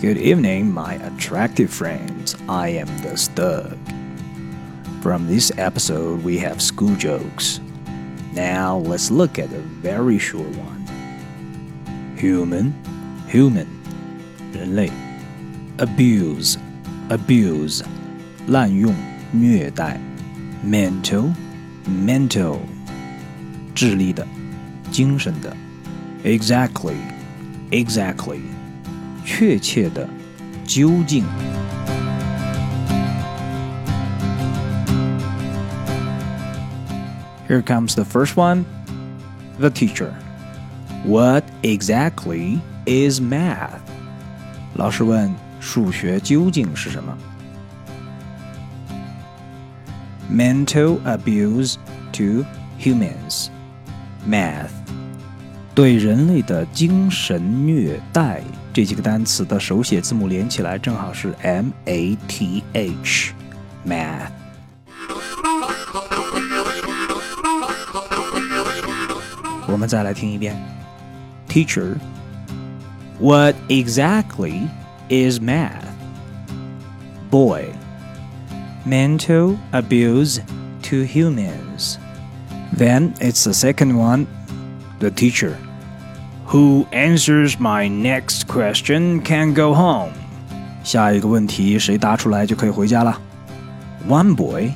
Good evening, my attractive friends. I am the Stug. From this episode, we have school jokes. Now, let's look at a very short one. Human, human, 人类. Abuse, abuse, 滥用、虐待. Mental, mental, 智力的、精神的. Exactly, exactly. 确切的，究竟。Here comes the first one. The teacher. What exactly is math? 老师问数学究竟是什么？Mental abuse to humans. Math. 对人类的精神虐待。这几个单词的手写字母连起来正好是 M A T H，math。我们再来听一遍，Teacher。What exactly is math? Boy. Mental abuse to humans. Then it's the second one, the teacher. Who answers my next question can go home. 下一个问题谁答出来就可以回家了。One boy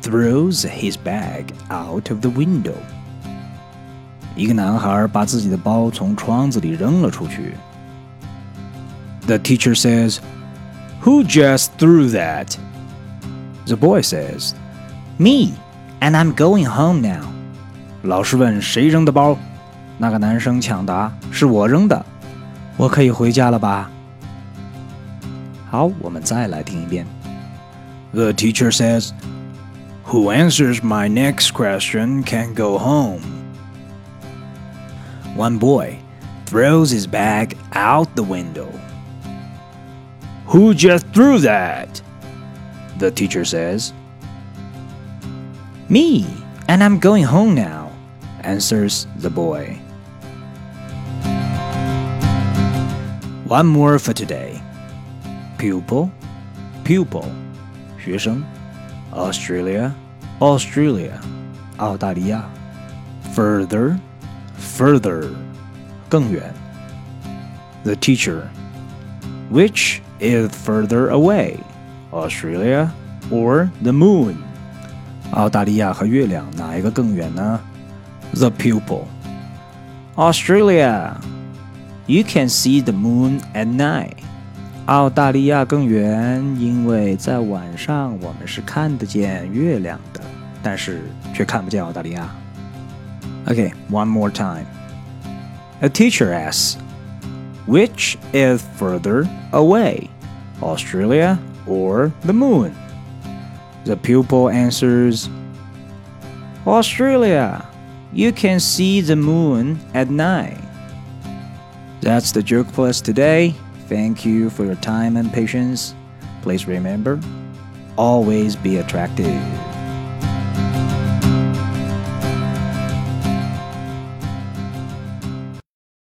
throws his bag out of the window. 一个男孩把自己的包从窗子里扔了出去。The teacher says, Who just threw that? The boy says, Me, and I'm going home now. 老师问谁扔的包？ 那个男生抢答：“是我扔的，我可以回家了吧？”好，我们再来听一遍。The teacher says, "Who answers my next question can go home." One boy throws his bag out the window. Who just threw that? The teacher says. Me, and I'm going home now, answers the boy. One more for today. Pupil, pupil, 学生. Australia, Australia, 澳大利亚. Further, further, 更远. The teacher. Which is further away, Australia or the moon? 澳大利亚和月亮哪一个更远呢 ？The pupil. Australia. You can see the moon at night. 澳大利亚更远，因为在晚上我们是看得见月亮的，但是却看不见澳大利亚。Okay, one more time. A teacher asks, Which is further away, Australia or the moon? The pupil answers, Australia. You can see the moon at night. That's the joke for us today. Thank you for your time and patience. Please remember, always be attractive.